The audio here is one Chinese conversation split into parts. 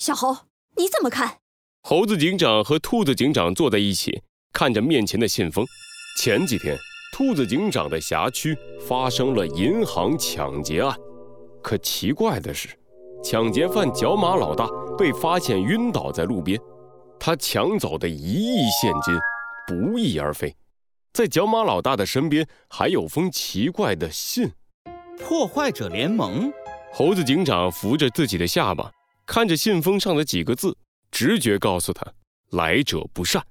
小猴，你怎么看？猴子警长和兔子警长坐在一起，看着面前的信封。前几天，兔子警长的辖区发生了银行抢劫案，可奇怪的是，抢劫犯角马老大被发现晕倒在路边，他抢走的一亿现金不翼而飞。在角马老大的身边还有封奇怪的信。破坏者联盟。猴子警长扶着自己的下巴，看着信封上的几个字，直觉告诉他：来者不善。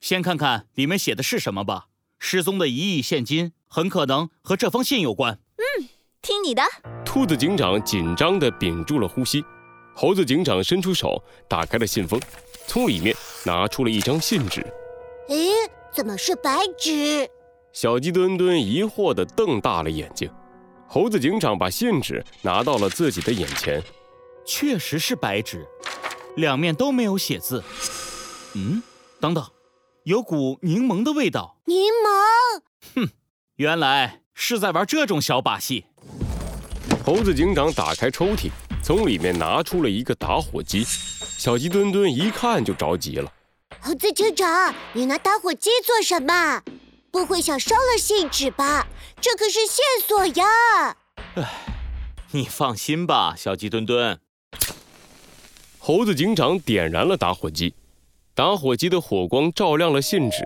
先看看里面写的是什么吧。失踪的一亿现金很可能和这封信有关。嗯，听你的。兔子警长紧张地屏住了呼吸。猴子警长伸出手，打开了信封，从里面拿出了一张信纸。诶，怎么是白纸？小鸡墩墩疑惑地瞪大了眼睛。猴子警长把信纸拿到了自己的眼前，确实是白纸，两面都没有写字。嗯，等等，有股柠檬的味道。柠檬？哼，原来是在玩这种小把戏。猴子警长打开抽屉，从里面拿出了一个打火机。小鸡墩墩一看就着急了：“猴子警长，你拿打火机做什么？不会想烧了信纸吧？”这可是线索呀！哎，你放心吧，小鸡墩墩。猴子警长点燃了打火机，打火机的火光照亮了信纸，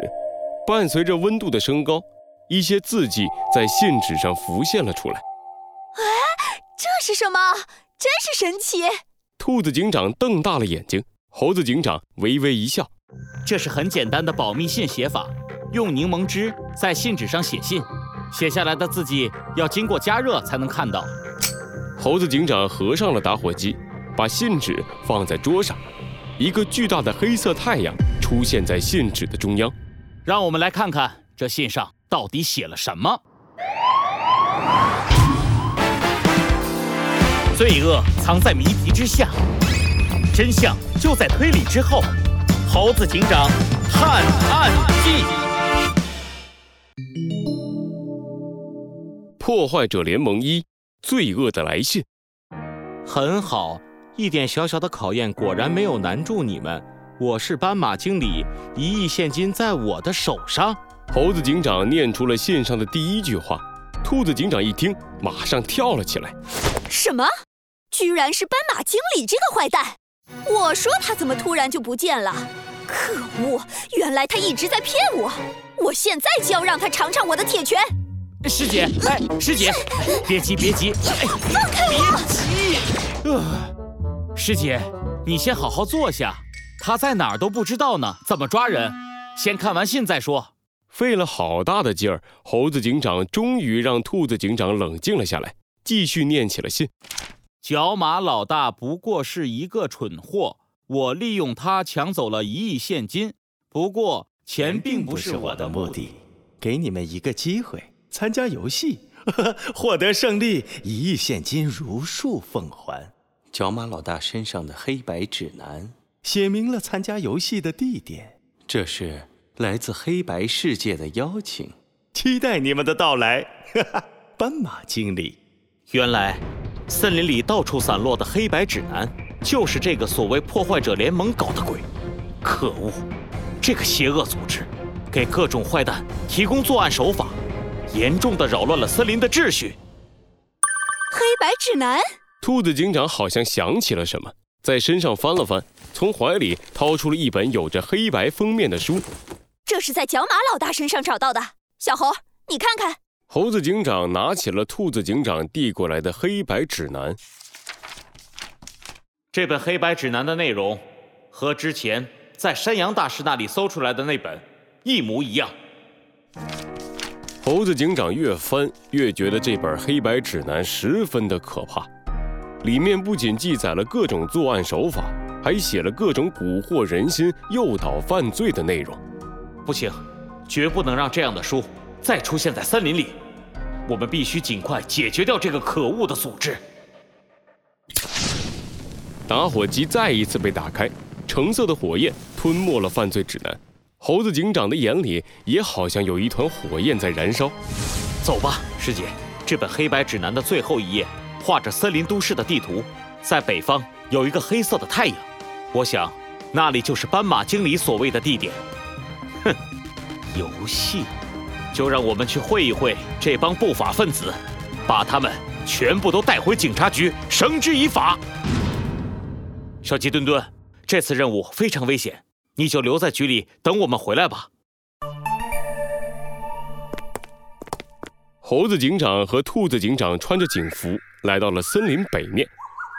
伴随着温度的升高，一些字迹在信纸上浮现了出来。哎，这是什么？真是神奇！兔子警长瞪大了眼睛，猴子警长微微一笑：“这是很简单的保密信写法，用柠檬汁在信纸上写信。”写下来的字迹要经过加热才能看到。猴子警长合上了打火机，把信纸放在桌上。一个巨大的黑色太阳出现在信纸的中央。让我们来看看这信上到底写了什么。罪恶藏在谜题之下，真相就在推理之后。猴子警长探案记。破坏者联盟一，罪恶的来信。很好，一点小小的考验果然没有难住你们。我是斑马经理，一亿现金在我的手上。猴子警长念出了信上的第一句话。兔子警长一听，马上跳了起来。什么？居然是斑马经理这个坏蛋！我说他怎么突然就不见了？可恶！原来他一直在骗我。我现在就要让他尝尝我的铁拳。师姐，哎，师姐，别急，别急，哎，放开我！别急，呃，师姐，你先好好坐下。他在哪儿都不知道呢，怎么抓人？先看完信再说。费了好大的劲儿，猴子警长终于让兔子警长冷静了下来，继续念起了信。角马老大不过是一个蠢货，我利用他抢走了一亿现金。不过钱并不是我的目的，给你们一个机会。参加游戏，获得胜利，一亿现金如数奉还。角马老大身上的黑白指南写明了参加游戏的地点，这是来自黑白世界的邀请，期待你们的到来。哈 哈斑马经理，原来森林里到处散落的黑白指南，就是这个所谓破坏者联盟搞的鬼。可恶，这个邪恶组织给各种坏蛋提供作案手法。严重的扰乱了森林的秩序。黑白指南，兔子警长好像想起了什么，在身上翻了翻，从怀里掏出了一本有着黑白封面的书。这是在角马老大身上找到的。小猴，你看看。猴子警长拿起了兔子警长递过来的黑白指南。这本黑白指南的内容和之前在山羊大师那里搜出来的那本一模一样。猴子警长越翻越觉得这本黑白指南十分的可怕，里面不仅记载了各种作案手法，还写了各种蛊惑人心、诱导犯罪的内容。不行，绝不能让这样的书再出现在森林里。我们必须尽快解决掉这个可恶的组织。打火机再一次被打开，橙色的火焰吞没了犯罪指南。猴子警长的眼里也好像有一团火焰在燃烧。走吧，师姐，这本黑白指南的最后一页画着森林都市的地图，在北方有一个黑色的太阳，我想那里就是斑马经理所谓的地点。哼，游戏，就让我们去会一会这帮不法分子，把他们全部都带回警察局绳之以法。小鸡墩墩，这次任务非常危险，你就留在局里等我们回来吧。猴子警长和兔子警长穿着警服来到了森林北面，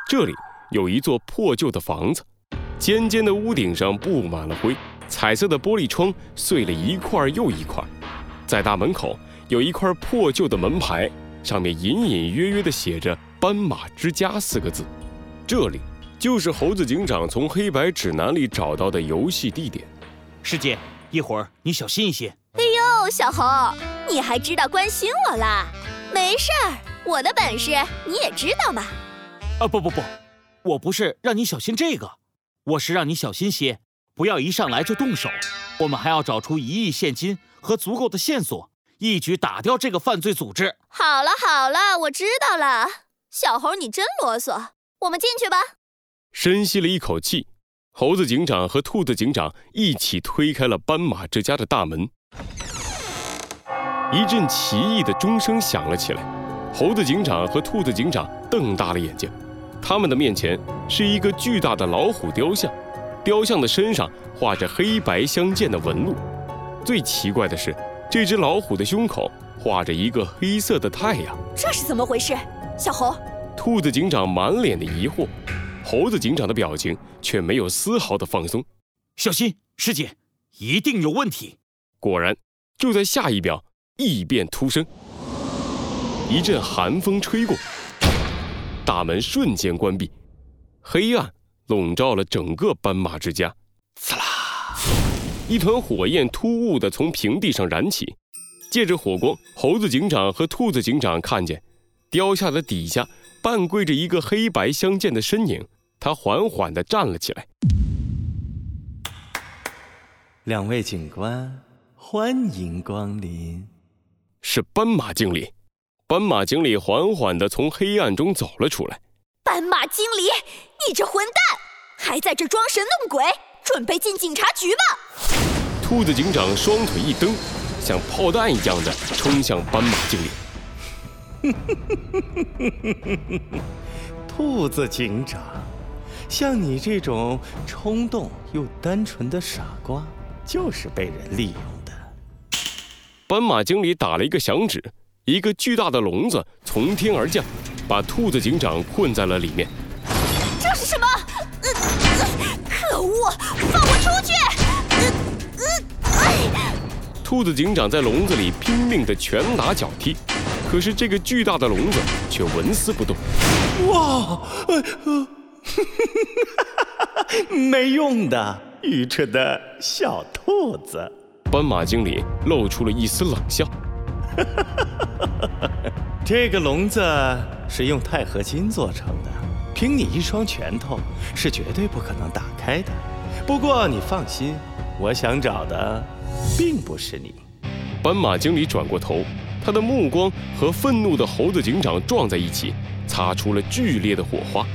这里有一座破旧的房子，尖尖的屋顶上布满了灰，彩色的玻璃窗碎了一块又一块，在大门口有一块破旧的门牌，上面隐隐约约地写着“斑马之家”四个字，这里就是猴子警长从黑白指南里找到的游戏地点。师姐，一会儿你小心一些。哎呦，小猴，你还知道关心我啦？没事儿，我的本事你也知道嘛。啊不不不，我不是让你小心这个，我是让你小心些，不要一上来就动手。我们还要找出一亿现金和足够的线索，一举打掉这个犯罪组织。好了好了，我知道了。小猴，你真啰嗦，我们进去吧。深吸了一口气，猴子警长和兔子警长一起推开了斑马之家的大门。一阵奇异的钟声响了起来，猴子警长和兔子警长瞪大了眼睛，他们的面前是一个巨大的老虎雕像，雕像的身上画着黑白相间的纹路。最奇怪的是，这只老虎的胸口画着一个黑色的太阳。这是怎么回事？小猴，兔子警长满脸的疑惑，猴子警长的表情却没有丝毫的放松。小心，师姐，一定有问题。果然，就在下一秒。异变突生，一阵寒风吹过，大门瞬间关闭，黑暗笼罩了整个斑马之家。刺啦！一团火焰突兀地从平地上燃起，借着火光，猴子警长和兔子警长看见雕像的底下半跪着一个黑白相间的身影，他缓缓地站了起来。两位警官，欢迎光临。是斑马经理，斑马经理缓缓地从黑暗中走了出来。斑马经理，你这混蛋，还在这装神弄鬼，准备进警察局吧！兔子警长双腿一蹬，像炮弹一样的冲向斑马经理。兔子警长，像你这种冲动又单纯的傻瓜，就是被人利用。斑马经理打了一个响指，一个巨大的笼子从天而降，把兔子警长困在了里面。这是什么？可恶！放我出去！兔子警长在笼子里拼命的拳打脚踢，可是这个巨大的笼子却纹丝不动。哇！没用的，愚蠢的小兔子。斑马经理露出了一丝冷笑：“ 这个笼子是用钛合金做成的，凭你一双拳头是绝对不可能打开的。不过你放心，我想找的并不是你。”斑马经理转过头，他的目光和愤怒的猴子警长撞在一起，擦出了剧烈的火花。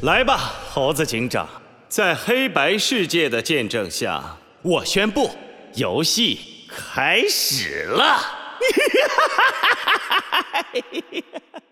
来吧，猴子警长，在黑白世界的见证下。我宣布，游戏开始了！